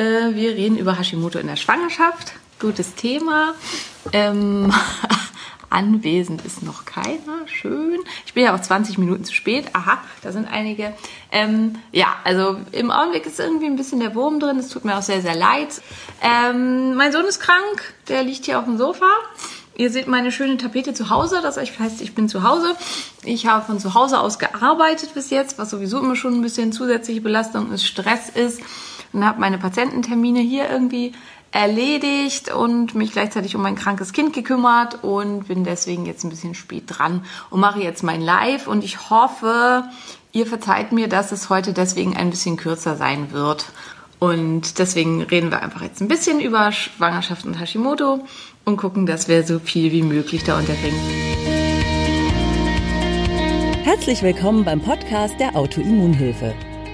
Äh, wir reden über Hashimoto in der Schwangerschaft. Gutes Thema. Ähm, anwesend ist noch keiner. Schön. Ich bin ja auch 20 Minuten zu spät. Aha, da sind einige. Ähm, ja, also im Augenblick ist irgendwie ein bisschen der Wurm drin. Es tut mir auch sehr, sehr leid. Ähm, mein Sohn ist krank. Der liegt hier auf dem Sofa. Ihr seht meine schöne Tapete zu Hause. Das heißt, ich bin zu Hause. Ich habe von zu Hause aus gearbeitet bis jetzt, was sowieso immer schon ein bisschen zusätzliche Belastung ist, Stress ist. Und habe meine Patiententermine hier irgendwie erledigt und mich gleichzeitig um mein krankes Kind gekümmert und bin deswegen jetzt ein bisschen spät dran und mache jetzt mein Live und ich hoffe, ihr verzeiht mir, dass es heute deswegen ein bisschen kürzer sein wird. Und deswegen reden wir einfach jetzt ein bisschen über Schwangerschaft und Hashimoto und gucken, dass wir so viel wie möglich da unterbringen. Herzlich willkommen beim Podcast der Autoimmunhilfe.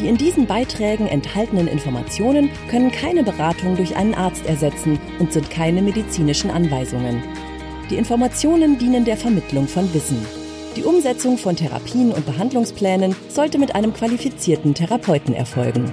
Die in diesen Beiträgen enthaltenen Informationen können keine Beratung durch einen Arzt ersetzen und sind keine medizinischen Anweisungen. Die Informationen dienen der Vermittlung von Wissen. Die Umsetzung von Therapien und Behandlungsplänen sollte mit einem qualifizierten Therapeuten erfolgen.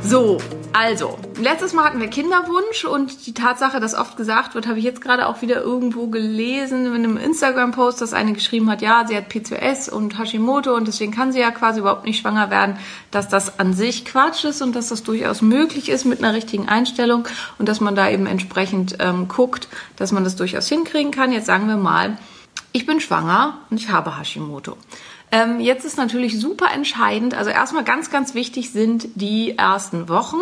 So, also, letztes Mal hatten wir Kinderwunsch und die Tatsache, dass oft gesagt wird, habe ich jetzt gerade auch wieder irgendwo gelesen in einem Instagram-Post, dass eine geschrieben hat, ja, sie hat PCOS und Hashimoto und deswegen kann sie ja quasi überhaupt nicht schwanger werden, dass das an sich Quatsch ist und dass das durchaus möglich ist mit einer richtigen Einstellung und dass man da eben entsprechend ähm, guckt, dass man das durchaus hinkriegen kann. Jetzt sagen wir mal, ich bin schwanger und ich habe Hashimoto. Ähm, jetzt ist natürlich super entscheidend, also erstmal ganz, ganz wichtig sind die ersten Wochen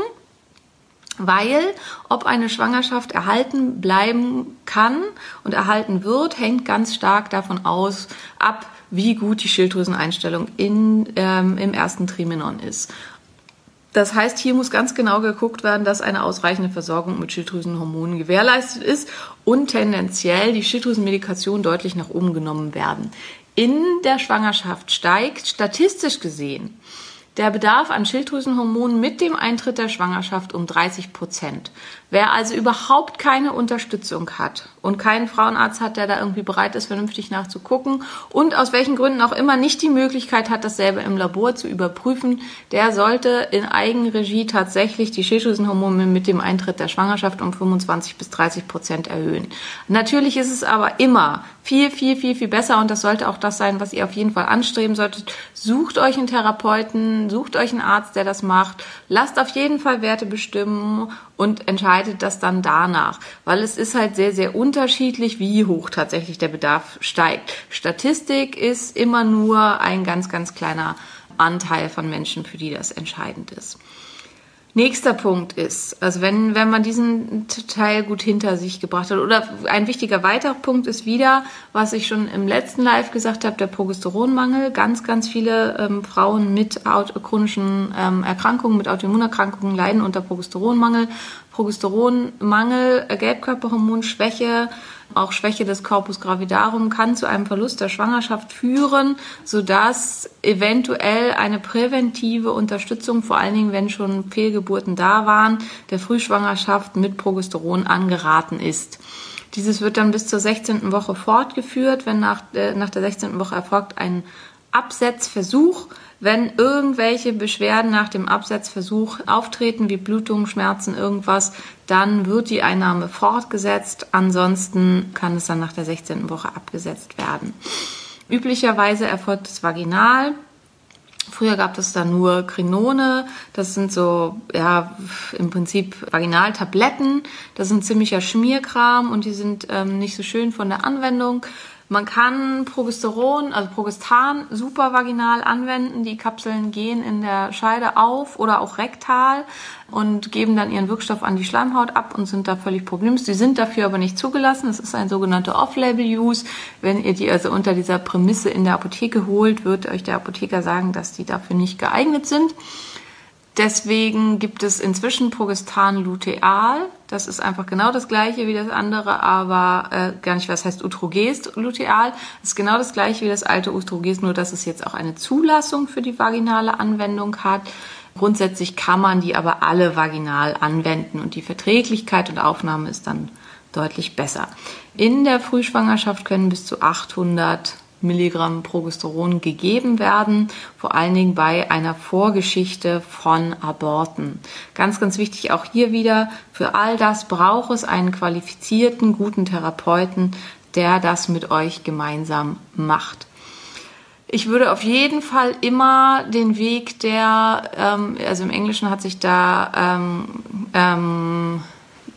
weil ob eine Schwangerschaft erhalten bleiben kann und erhalten wird, hängt ganz stark davon aus, ab, wie gut die Schilddrüseneinstellung in, ähm, im ersten Trimenon ist. Das heißt, hier muss ganz genau geguckt werden, dass eine ausreichende Versorgung mit Schilddrüsenhormonen gewährleistet ist und tendenziell die Schilddrüsenmedikation deutlich nach oben genommen werden. In der Schwangerschaft steigt statistisch gesehen der Bedarf an Schilddrüsenhormonen mit dem Eintritt der Schwangerschaft um 30 Prozent. Wer also überhaupt keine Unterstützung hat und keinen Frauenarzt hat, der da irgendwie bereit ist, vernünftig nachzugucken und aus welchen Gründen auch immer nicht die Möglichkeit hat, dasselbe im Labor zu überprüfen, der sollte in Eigenregie tatsächlich die Schilddrüsenhormone mit dem Eintritt der Schwangerschaft um 25 bis 30 Prozent erhöhen. Natürlich ist es aber immer viel, viel, viel, viel besser und das sollte auch das sein, was ihr auf jeden Fall anstreben solltet. Sucht euch einen Therapeuten, sucht euch einen Arzt, der das macht, lasst auf jeden Fall Werte bestimmen und entscheidet das dann danach, weil es ist halt sehr, sehr unterschiedlich, wie hoch tatsächlich der Bedarf steigt. Statistik ist immer nur ein ganz, ganz kleiner Anteil von Menschen, für die das entscheidend ist. Nächster Punkt ist, also wenn, wenn man diesen Teil gut hinter sich gebracht hat, oder ein wichtiger weiterer Punkt ist wieder, was ich schon im letzten Live gesagt habe, der Progesteronmangel. Ganz, ganz viele ähm, Frauen mit chronischen ähm, Erkrankungen, mit Autoimmunerkrankungen leiden unter Progesteronmangel. Progesteronmangel, äh, Gelbkörperhormonschwäche, auch Schwäche des Corpus gravidarum kann zu einem Verlust der Schwangerschaft führen, sodass eventuell eine präventive Unterstützung, vor allen Dingen wenn schon Fehlgeburten da waren, der Frühschwangerschaft mit Progesteron angeraten ist. Dieses wird dann bis zur 16. Woche fortgeführt. Wenn nach, äh, nach der 16. Woche erfolgt ein Absetzversuch, wenn irgendwelche Beschwerden nach dem Absetzversuch auftreten, wie Blutung, Schmerzen, irgendwas, dann wird die Einnahme fortgesetzt. Ansonsten kann es dann nach der 16. Woche abgesetzt werden. Üblicherweise erfolgt es vaginal. Früher gab es da nur Krinone. Das sind so, ja, im Prinzip Vaginaltabletten. Das sind ziemlicher Schmierkram und die sind ähm, nicht so schön von der Anwendung. Man kann Progesteron, also Progestan, super vaginal anwenden. Die Kapseln gehen in der Scheide auf oder auch rektal und geben dann ihren Wirkstoff an die Schleimhaut ab und sind da völlig problemlos. Die sind dafür aber nicht zugelassen. Es ist ein sogenannter Off-Label-Use. Wenn ihr die also unter dieser Prämisse in der Apotheke holt, wird euch der Apotheker sagen, dass die dafür nicht geeignet sind. Deswegen gibt es inzwischen Progestan luteal. Das ist einfach genau das gleiche wie das andere, aber äh, gar nicht, was heißt Utrogest luteal. Das ist genau das gleiche wie das alte Utrogest, nur dass es jetzt auch eine Zulassung für die vaginale Anwendung hat. Grundsätzlich kann man die aber alle vaginal anwenden und die Verträglichkeit und Aufnahme ist dann deutlich besser. In der Frühschwangerschaft können bis zu 800 Milligramm Progesteron gegeben werden, vor allen Dingen bei einer Vorgeschichte von Aborten. Ganz, ganz wichtig auch hier wieder, für all das braucht es einen qualifizierten, guten Therapeuten, der das mit euch gemeinsam macht. Ich würde auf jeden Fall immer den Weg der, ähm, also im Englischen hat sich da ähm, ähm,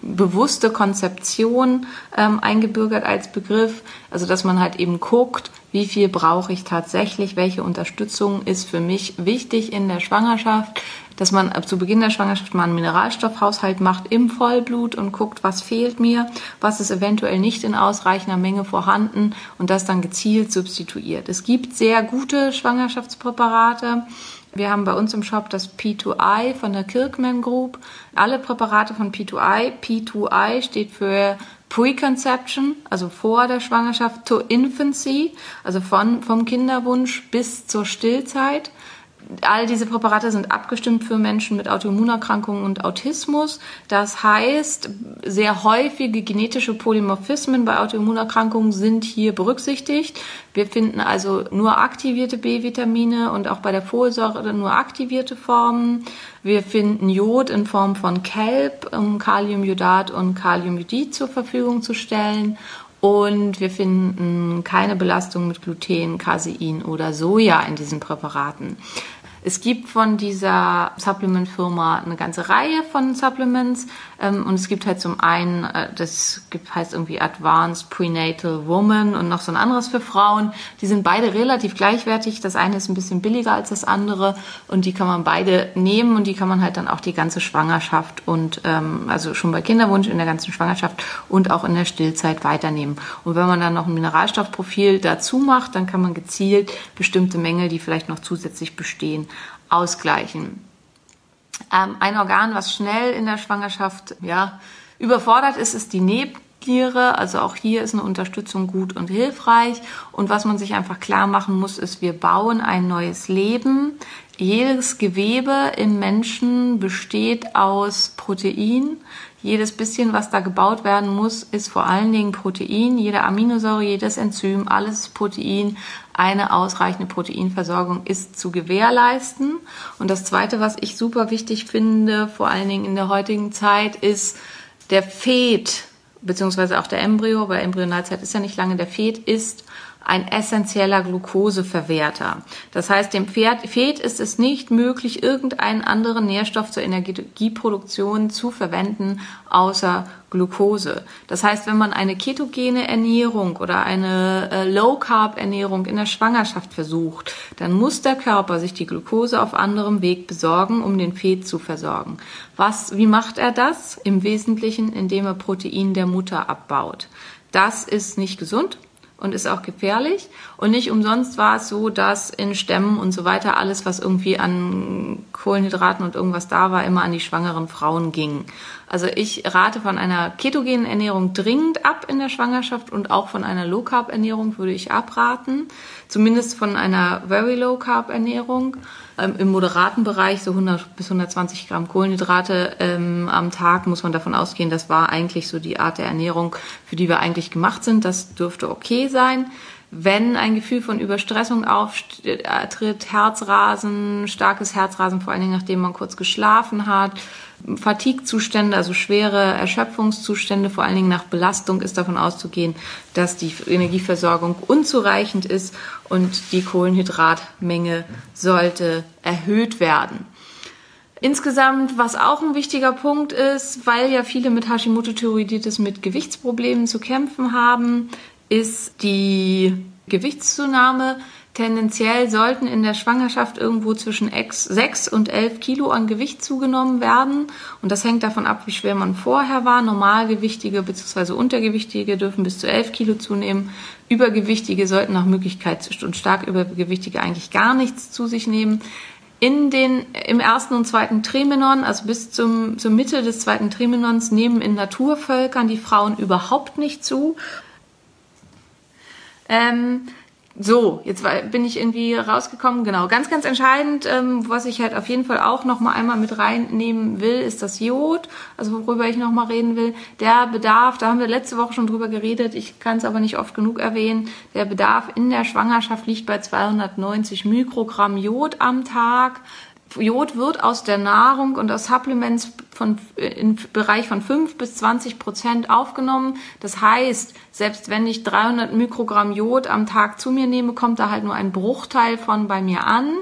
bewusste Konzeption ähm, eingebürgert als Begriff. Also dass man halt eben guckt, wie viel brauche ich tatsächlich, welche Unterstützung ist für mich wichtig in der Schwangerschaft, dass man zu Beginn der Schwangerschaft mal einen Mineralstoffhaushalt macht im Vollblut und guckt, was fehlt mir, was ist eventuell nicht in ausreichender Menge vorhanden und das dann gezielt substituiert. Es gibt sehr gute Schwangerschaftspräparate. Wir haben bei uns im Shop das P2I von der Kirkman Group. Alle Präparate von P2I. P2I steht für Preconception, also vor der Schwangerschaft, to Infancy, also von, vom Kinderwunsch bis zur Stillzeit all diese Präparate sind abgestimmt für Menschen mit Autoimmunerkrankungen und Autismus. Das heißt, sehr häufige genetische Polymorphismen bei Autoimmunerkrankungen sind hier berücksichtigt. Wir finden also nur aktivierte B-Vitamine und auch bei der Folsäure nur aktivierte Formen. Wir finden Jod in Form von Kelp, um Kaliumjodat und Kaliumjodid zur Verfügung zu stellen. Und wir finden keine Belastung mit Gluten, Casein oder Soja in diesen Präparaten. Es gibt von dieser Supplement-Firma eine ganze Reihe von Supplements ähm, und es gibt halt zum einen, äh, das gibt, heißt irgendwie Advanced Prenatal Woman und noch so ein anderes für Frauen. Die sind beide relativ gleichwertig. Das eine ist ein bisschen billiger als das andere und die kann man beide nehmen und die kann man halt dann auch die ganze Schwangerschaft und ähm, also schon bei Kinderwunsch in der ganzen Schwangerschaft und auch in der Stillzeit weiternehmen. Und wenn man dann noch ein Mineralstoffprofil dazu macht, dann kann man gezielt bestimmte Mängel, die vielleicht noch zusätzlich bestehen, ausgleichen. Ähm, ein Organ, was schnell in der Schwangerschaft ja, überfordert ist, ist die Nebenniere. Also auch hier ist eine Unterstützung gut und hilfreich. Und was man sich einfach klar machen muss, ist, wir bauen ein neues Leben. Jedes Gewebe im Menschen besteht aus Protein. Jedes bisschen, was da gebaut werden muss, ist vor allen Dingen Protein. Jede Aminosäure, jedes Enzym, alles Protein. Eine ausreichende Proteinversorgung ist zu gewährleisten. Und das Zweite, was ich super wichtig finde, vor allen Dingen in der heutigen Zeit, ist der Fet, beziehungsweise auch der Embryo, weil Embryonalzeit ist ja nicht lange, der Fet ist ein essentieller Glukoseverwerter. Das heißt, dem Fet ist es nicht möglich, irgendeinen anderen Nährstoff zur Energieproduktion zu verwenden, außer Glucose. Das heißt, wenn man eine ketogene Ernährung oder eine äh, Low-Carb-Ernährung in der Schwangerschaft versucht, dann muss der Körper sich die Glucose auf anderem Weg besorgen, um den Fet zu versorgen. Was, wie macht er das? Im Wesentlichen, indem er Protein der Mutter abbaut. Das ist nicht gesund und ist auch gefährlich. Und nicht umsonst war es so, dass in Stämmen und so weiter alles, was irgendwie an Kohlenhydraten und irgendwas da war, immer an die schwangeren Frauen ging. Also ich rate von einer ketogenen Ernährung dringend ab in der Schwangerschaft und auch von einer Low Carb Ernährung würde ich abraten. Zumindest von einer Very Low Carb Ernährung. Ähm, Im moderaten Bereich so 100 bis 120 Gramm Kohlenhydrate ähm, am Tag muss man davon ausgehen, das war eigentlich so die Art der Ernährung, für die wir eigentlich gemacht sind. Das dürfte okay sein. Wenn ein Gefühl von Überstressung auftritt, Herzrasen, starkes Herzrasen, vor allen Dingen nachdem man kurz geschlafen hat, Fatigue-Zustände, also schwere Erschöpfungszustände, vor allen Dingen nach Belastung ist davon auszugehen, dass die Energieversorgung unzureichend ist und die Kohlenhydratmenge sollte erhöht werden. Insgesamt, was auch ein wichtiger Punkt ist, weil ja viele mit Hashimoto-Thyreoiditis mit Gewichtsproblemen zu kämpfen haben, ist die Gewichtszunahme. Tendenziell sollten in der Schwangerschaft irgendwo zwischen 6 und 11 Kilo an Gewicht zugenommen werden. Und das hängt davon ab, wie schwer man vorher war. Normalgewichtige bzw. Untergewichtige dürfen bis zu 11 Kilo zunehmen. Übergewichtige sollten nach Möglichkeit und stark Übergewichtige eigentlich gar nichts zu sich nehmen. in den, im ersten und zweiten Trimenon, also bis zum, zur Mitte des zweiten Trimenons, nehmen in Naturvölkern die Frauen überhaupt nicht zu. Ähm, so, jetzt bin ich irgendwie rausgekommen. Genau, ganz, ganz entscheidend, ähm, was ich halt auf jeden Fall auch noch mal einmal mit reinnehmen will, ist das Jod. Also worüber ich noch mal reden will. Der Bedarf, da haben wir letzte Woche schon drüber geredet. Ich kann es aber nicht oft genug erwähnen. Der Bedarf in der Schwangerschaft liegt bei 290 Mikrogramm Jod am Tag. Jod wird aus der Nahrung und aus Supplements von, im Bereich von 5 bis 20 Prozent aufgenommen. Das heißt, selbst wenn ich 300 Mikrogramm Jod am Tag zu mir nehme, kommt da halt nur ein Bruchteil von bei mir an.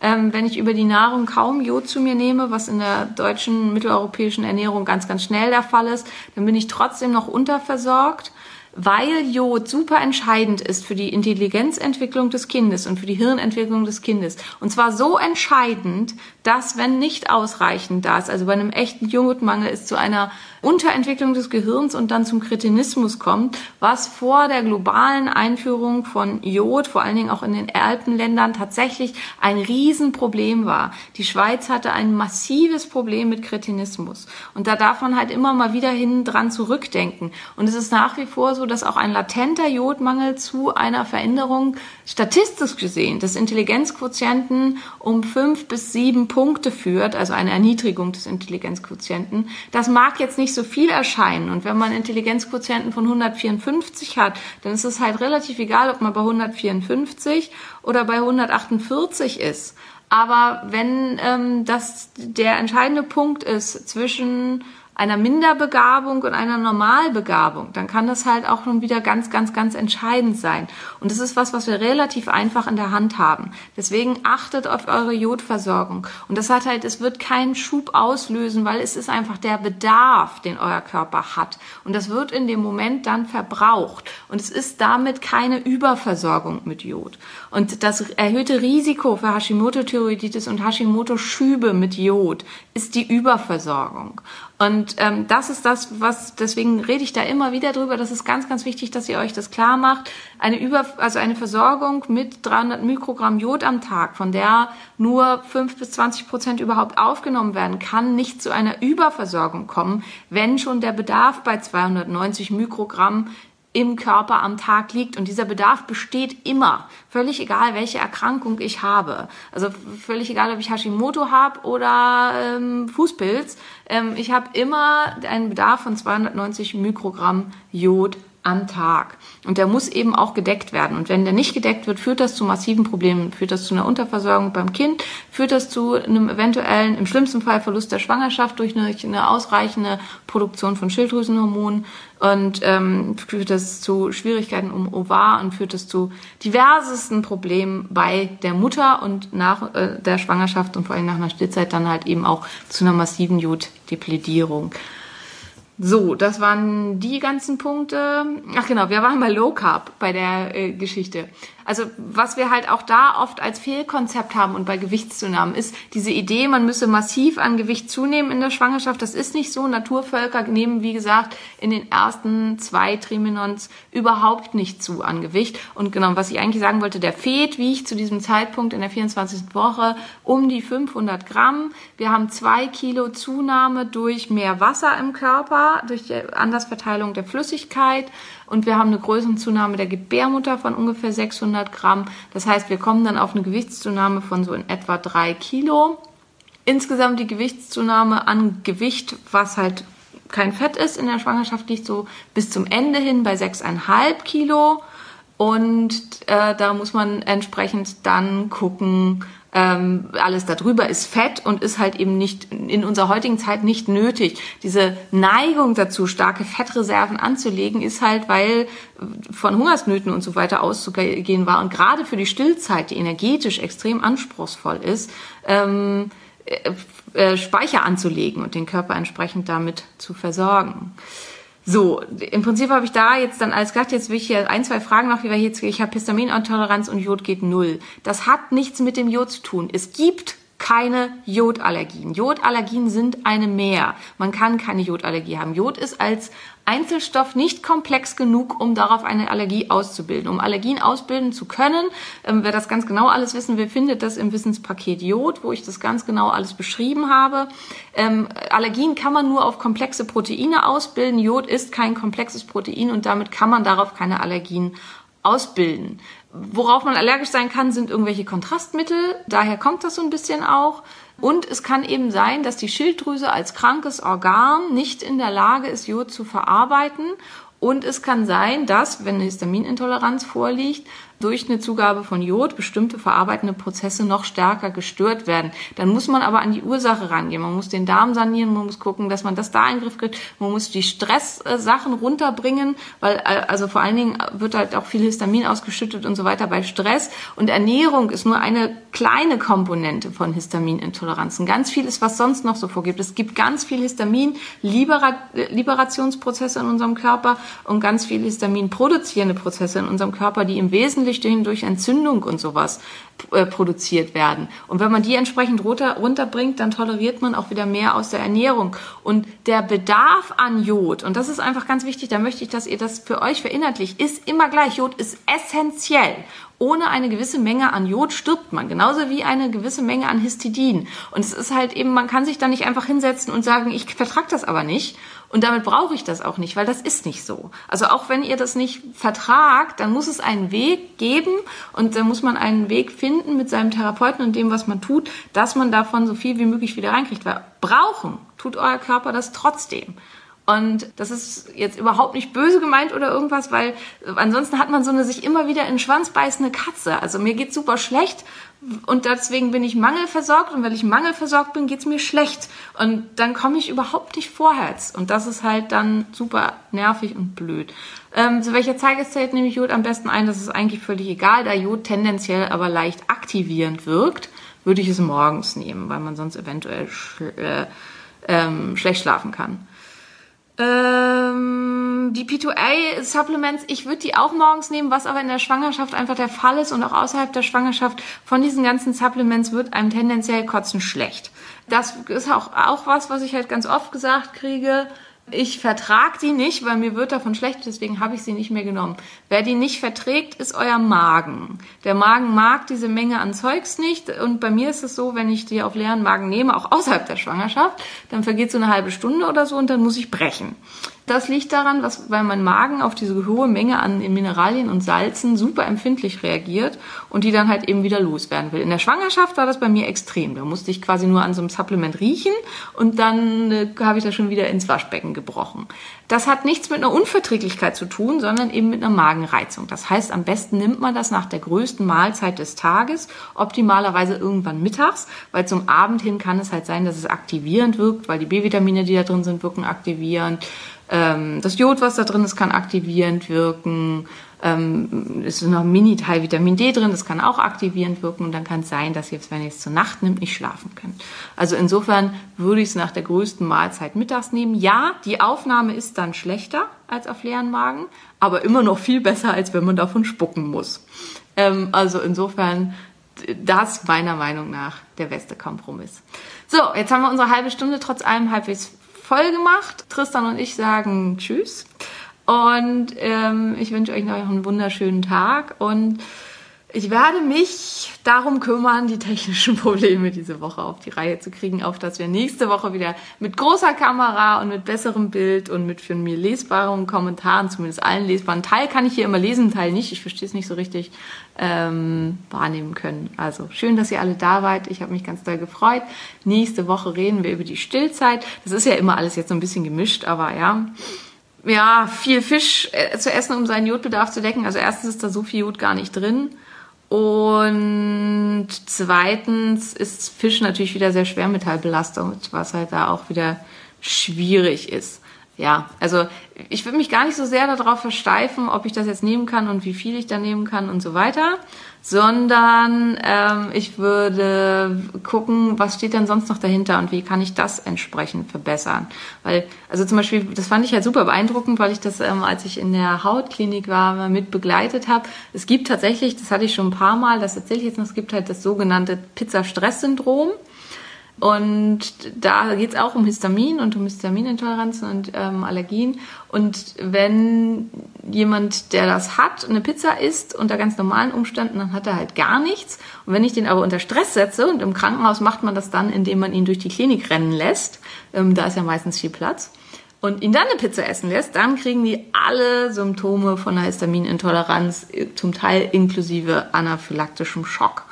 Ähm, wenn ich über die Nahrung kaum Jod zu mir nehme, was in der deutschen mitteleuropäischen Ernährung ganz, ganz schnell der Fall ist, dann bin ich trotzdem noch unterversorgt weil Jod super entscheidend ist für die Intelligenzentwicklung des Kindes und für die Hirnentwicklung des Kindes. Und zwar so entscheidend, dass wenn nicht ausreichend da ist, also bei einem echten Jodmangel ist zu einer Unterentwicklung des Gehirns und dann zum Kretinismus kommt, was vor der globalen Einführung von Jod, vor allen Dingen auch in den Alpenländern, tatsächlich ein Riesenproblem war. Die Schweiz hatte ein massives Problem mit Kretinismus. Und da darf man halt immer mal wieder hin dran zurückdenken. Und es ist nach wie vor so, dass auch ein latenter Jodmangel zu einer Veränderung statistisch gesehen des Intelligenzquotienten um fünf bis sieben Punkte führt, also eine Erniedrigung des Intelligenzquotienten. Das mag jetzt nicht so viel erscheinen. Und wenn man Intelligenzquotienten von 154 hat, dann ist es halt relativ egal, ob man bei 154 oder bei 148 ist. Aber wenn ähm, das der entscheidende Punkt ist zwischen einer Minderbegabung und einer Normalbegabung, dann kann das halt auch schon wieder ganz, ganz, ganz entscheidend sein. Und das ist was, was wir relativ einfach in der Hand haben. Deswegen achtet auf eure Jodversorgung. Und das hat halt, es wird keinen Schub auslösen, weil es ist einfach der Bedarf, den euer Körper hat. Und das wird in dem Moment dann verbraucht. Und es ist damit keine Überversorgung mit Jod. Und das erhöhte Risiko für Hashimoto-Thyreoiditis und Hashimoto-Schübe mit Jod ist die Überversorgung. Und ähm, das ist das, was, deswegen rede ich da immer wieder drüber. Das ist ganz, ganz wichtig, dass ihr euch das klar macht. Eine Über, also eine Versorgung mit 300 Mikrogramm Jod am Tag, von der nur 5 bis 20 Prozent überhaupt aufgenommen werden, kann nicht zu einer Überversorgung kommen, wenn schon der Bedarf bei 290 Mikrogramm im Körper am Tag liegt. Und dieser Bedarf besteht immer, völlig egal, welche Erkrankung ich habe. Also völlig egal, ob ich Hashimoto habe oder ähm, Fußpilz. Ähm, ich habe immer einen Bedarf von 290 Mikrogramm Jod am Tag. Und der muss eben auch gedeckt werden. Und wenn der nicht gedeckt wird, führt das zu massiven Problemen. Führt das zu einer Unterversorgung beim Kind, führt das zu einem eventuellen, im schlimmsten Fall Verlust der Schwangerschaft durch eine, eine ausreichende Produktion von Schilddrüsenhormonen und ähm, führt das zu Schwierigkeiten um Ovar und führt das zu diversesten Problemen bei der Mutter und nach äh, der Schwangerschaft und vor allem nach einer Stillzeit dann halt eben auch zu einer massiven Joddepledierung. So, das waren die ganzen Punkte. Ach genau, wir waren bei Low Carb bei der äh, Geschichte. Also was wir halt auch da oft als Fehlkonzept haben und bei Gewichtszunahmen ist diese Idee, man müsse massiv an Gewicht zunehmen in der Schwangerschaft. Das ist nicht so. Naturvölker nehmen, wie gesagt, in den ersten zwei Trimenons überhaupt nicht zu an Gewicht. Und genau, was ich eigentlich sagen wollte, der Fet wiegt zu diesem Zeitpunkt in der 24. Woche um die 500 Gramm. Wir haben zwei Kilo Zunahme durch mehr Wasser im Körper, durch die Andersverteilung der Flüssigkeit und wir haben eine Größenzunahme der Gebärmutter von ungefähr 600 Gramm. Das heißt, wir kommen dann auf eine Gewichtszunahme von so in etwa drei Kilo. Insgesamt die Gewichtszunahme an Gewicht, was halt kein Fett ist in der Schwangerschaft, liegt so bis zum Ende hin bei 6,5 Kilo. Und äh, da muss man entsprechend dann gucken, ähm, alles darüber ist Fett und ist halt eben nicht in unserer heutigen Zeit nicht nötig. Diese Neigung dazu, starke Fettreserven anzulegen, ist halt, weil von Hungersnöten und so weiter auszugehen war und gerade für die Stillzeit, die energetisch extrem anspruchsvoll ist, ähm, äh, äh, Speicher anzulegen und den Körper entsprechend damit zu versorgen. So, im Prinzip habe ich da jetzt dann alles gesagt, jetzt will ich hier ein, zwei Fragen noch, wie wir jetzt, ich habe Histaminintoleranz und Jod geht null. Das hat nichts mit dem Jod zu tun. Es gibt keine Jodallergien. Jodallergien sind eine mehr. Man kann keine Jodallergie haben. Jod ist als Einzelstoff nicht komplex genug, um darauf eine Allergie auszubilden. Um Allergien ausbilden zu können, ähm, wer das ganz genau alles wissen will, findet das im Wissenspaket Jod, wo ich das ganz genau alles beschrieben habe. Ähm, Allergien kann man nur auf komplexe Proteine ausbilden. Jod ist kein komplexes Protein und damit kann man darauf keine Allergien ausbilden. Worauf man allergisch sein kann, sind irgendwelche Kontrastmittel. Daher kommt das so ein bisschen auch. Und es kann eben sein, dass die Schilddrüse als krankes Organ nicht in der Lage ist, Jod zu verarbeiten. Und es kann sein, dass, wenn eine Histaminintoleranz vorliegt, durch eine Zugabe von Jod bestimmte verarbeitende Prozesse noch stärker gestört werden. Dann muss man aber an die Ursache rangehen. Man muss den Darm sanieren, man muss gucken, dass man das da in den Griff kriegt. Man muss die Stresssachen runterbringen, weil äh, also vor allen Dingen wird halt auch viel Histamin ausgeschüttet und so weiter bei Stress. Und Ernährung ist nur eine kleine Komponente von Histaminintoleranzen. Ganz vieles, was sonst noch so vorgibt. Es gibt ganz viel Histamin-Liberationsprozesse in unserem Körper und ganz viel Histamin produzierende Prozesse in unserem Körper, die im Wesentlichen Wesentlichen durch Entzündung und sowas äh, produziert werden. Und wenn man die entsprechend runter, runterbringt, dann toleriert man auch wieder mehr aus der Ernährung. Und der Bedarf an Jod, und das ist einfach ganz wichtig, da möchte ich, dass ihr das für euch verinnerlicht, ist immer gleich. Jod ist essentiell. Ohne eine gewisse Menge an Jod stirbt man, genauso wie eine gewisse Menge an Histidin. Und es ist halt eben, man kann sich da nicht einfach hinsetzen und sagen, ich vertrag das aber nicht und damit brauche ich das auch nicht, weil das ist nicht so. Also auch wenn ihr das nicht vertragt, dann muss es einen Weg geben und dann muss man einen Weg finden mit seinem Therapeuten und dem, was man tut, dass man davon so viel wie möglich wieder reinkriegt. Weil brauchen tut euer Körper das trotzdem. Und das ist jetzt überhaupt nicht böse gemeint oder irgendwas, weil ansonsten hat man so eine sich immer wieder in den Schwanz beißende Katze. Also mir geht's super schlecht und deswegen bin ich mangelversorgt und weil ich mangelversorgt bin, geht's mir schlecht. Und dann komme ich überhaupt nicht vorwärts. Und das ist halt dann super nervig und blöd. Ähm, zu welcher Zeigezeit nehme ich Jod am besten ein? Das ist eigentlich völlig egal, da Jod tendenziell aber leicht aktivierend wirkt, würde ich es morgens nehmen, weil man sonst eventuell schl äh, ähm, schlecht schlafen kann. Ähm, die P2A-Supplements, ich würde die auch morgens nehmen, was aber in der Schwangerschaft einfach der Fall ist und auch außerhalb der Schwangerschaft von diesen ganzen Supplements wird einem tendenziell kotzen schlecht. Das ist auch, auch was, was ich halt ganz oft gesagt kriege. Ich vertrag die nicht, weil mir wird davon schlecht, deswegen habe ich sie nicht mehr genommen. Wer die nicht verträgt, ist euer Magen. Der Magen mag diese Menge an Zeugs nicht und bei mir ist es so, wenn ich die auf leeren Magen nehme, auch außerhalb der Schwangerschaft, dann vergeht so eine halbe Stunde oder so und dann muss ich brechen. Das liegt daran, dass, weil mein Magen auf diese hohe Menge an Mineralien und Salzen super empfindlich reagiert und die dann halt eben wieder loswerden will. In der Schwangerschaft war das bei mir extrem. Da musste ich quasi nur an so einem Supplement riechen und dann äh, habe ich das schon wieder ins Waschbecken gebrochen. Das hat nichts mit einer Unverträglichkeit zu tun, sondern eben mit einer Magenreizung. Das heißt, am besten nimmt man das nach der größten Mahlzeit des Tages, optimalerweise irgendwann mittags, weil zum Abend hin kann es halt sein, dass es aktivierend wirkt, weil die B-Vitamine, die da drin sind, wirken aktivierend das Jod, was da drin ist, kann aktivierend wirken. Ähm, ist noch ein Mini-Teil Vitamin D drin, das kann auch aktivierend wirken. Und dann kann es sein, dass ihr, wenn ihr es zur Nacht nimmt, nicht schlafen könnt. Also insofern würde ich es nach der größten Mahlzeit mittags nehmen. Ja, die Aufnahme ist dann schlechter als auf leeren Magen, aber immer noch viel besser, als wenn man davon spucken muss. Ähm, also insofern das meiner Meinung nach der beste Kompromiss. So, jetzt haben wir unsere halbe Stunde trotz allem halbwegs voll gemacht. Tristan und ich sagen Tschüss. Und ähm, ich wünsche euch noch einen wunderschönen Tag und ich werde mich darum kümmern, die technischen Probleme diese Woche auf die Reihe zu kriegen, auf dass wir nächste Woche wieder mit großer Kamera und mit besserem Bild und mit für mir lesbaren Kommentaren, zumindest allen lesbaren Teil kann ich hier immer lesen, Teil nicht, ich verstehe es nicht so richtig, ähm, wahrnehmen können. Also schön, dass ihr alle da wart. Ich habe mich ganz doll gefreut. Nächste Woche reden wir über die Stillzeit. Das ist ja immer alles jetzt so ein bisschen gemischt, aber ja ja, viel Fisch äh, zu essen, um seinen Jodbedarf zu decken. Also erstens ist da so viel Jod gar nicht drin. Und zweitens ist Fisch natürlich wieder sehr schwermetallbelastet, was halt da auch wieder schwierig ist. Ja, also ich würde mich gar nicht so sehr darauf versteifen, ob ich das jetzt nehmen kann und wie viel ich da nehmen kann und so weiter, sondern ähm, ich würde gucken, was steht denn sonst noch dahinter und wie kann ich das entsprechend verbessern. Weil, also zum Beispiel, das fand ich halt super beeindruckend, weil ich das, ähm, als ich in der Hautklinik war, mit begleitet habe. Es gibt tatsächlich, das hatte ich schon ein paar Mal, das erzähle ich jetzt noch, es gibt halt das sogenannte Pizza-Stress-Syndrom. Und da geht es auch um Histamin und um Histaminintoleranzen und ähm, Allergien. Und wenn jemand, der das hat, eine Pizza isst unter ganz normalen Umständen, dann hat er halt gar nichts. Und wenn ich den aber unter Stress setze, und im Krankenhaus macht man das dann, indem man ihn durch die Klinik rennen lässt, ähm, da ist ja meistens viel Platz, und ihn dann eine Pizza essen lässt, dann kriegen die alle Symptome von einer Histaminintoleranz, zum Teil inklusive anaphylaktischem Schock.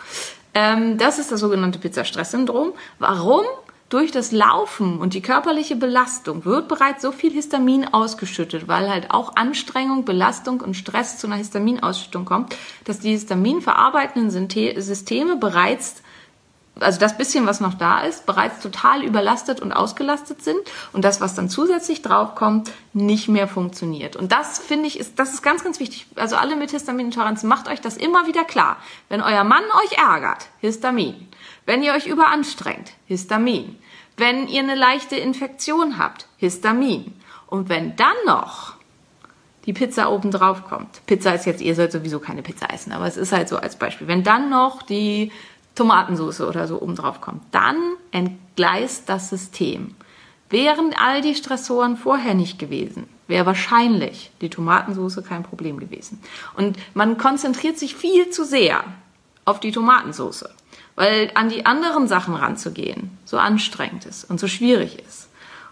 Ähm, das ist das sogenannte Pizzastress-Syndrom. Warum? Durch das Laufen und die körperliche Belastung wird bereits so viel Histamin ausgeschüttet, weil halt auch Anstrengung, Belastung und Stress zu einer Histaminausschüttung kommt, dass die histaminverarbeitenden Systeme bereits also das bisschen, was noch da ist, bereits total überlastet und ausgelastet sind und das, was dann zusätzlich draufkommt, nicht mehr funktioniert. Und das finde ich, ist, das ist ganz, ganz wichtig. Also alle mit Histaminintoleranz, macht euch das immer wieder klar. Wenn euer Mann euch ärgert, Histamin. Wenn ihr euch überanstrengt, Histamin. Wenn ihr eine leichte Infektion habt, Histamin. Und wenn dann noch die Pizza oben drauf kommt. Pizza ist jetzt, ihr sollt sowieso keine Pizza essen, aber es ist halt so als Beispiel. Wenn dann noch die Tomatensauce oder so oben drauf kommt, dann entgleist das System. Wären all die Stressoren vorher nicht gewesen, wäre wahrscheinlich die Tomatensauce kein Problem gewesen. Und man konzentriert sich viel zu sehr auf die Tomatensauce, weil an die anderen Sachen ranzugehen so anstrengend ist und so schwierig ist.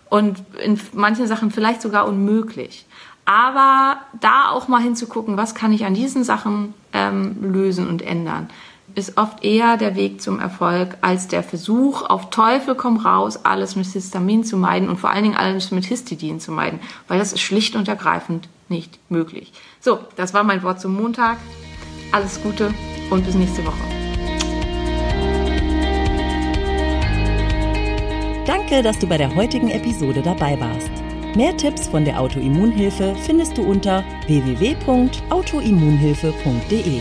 Und in manchen Sachen vielleicht sogar unmöglich. Aber da auch mal hinzugucken, was kann ich an diesen Sachen ähm, lösen und ändern ist oft eher der Weg zum Erfolg als der Versuch, auf Teufel komm raus, alles mit Histamin zu meiden und vor allen Dingen alles mit Histidin zu meiden, weil das ist schlicht und ergreifend nicht möglich. So, das war mein Wort zum Montag. Alles Gute und bis nächste Woche. Danke, dass du bei der heutigen Episode dabei warst. Mehr Tipps von der Autoimmunhilfe findest du unter www.autoimmunhilfe.de.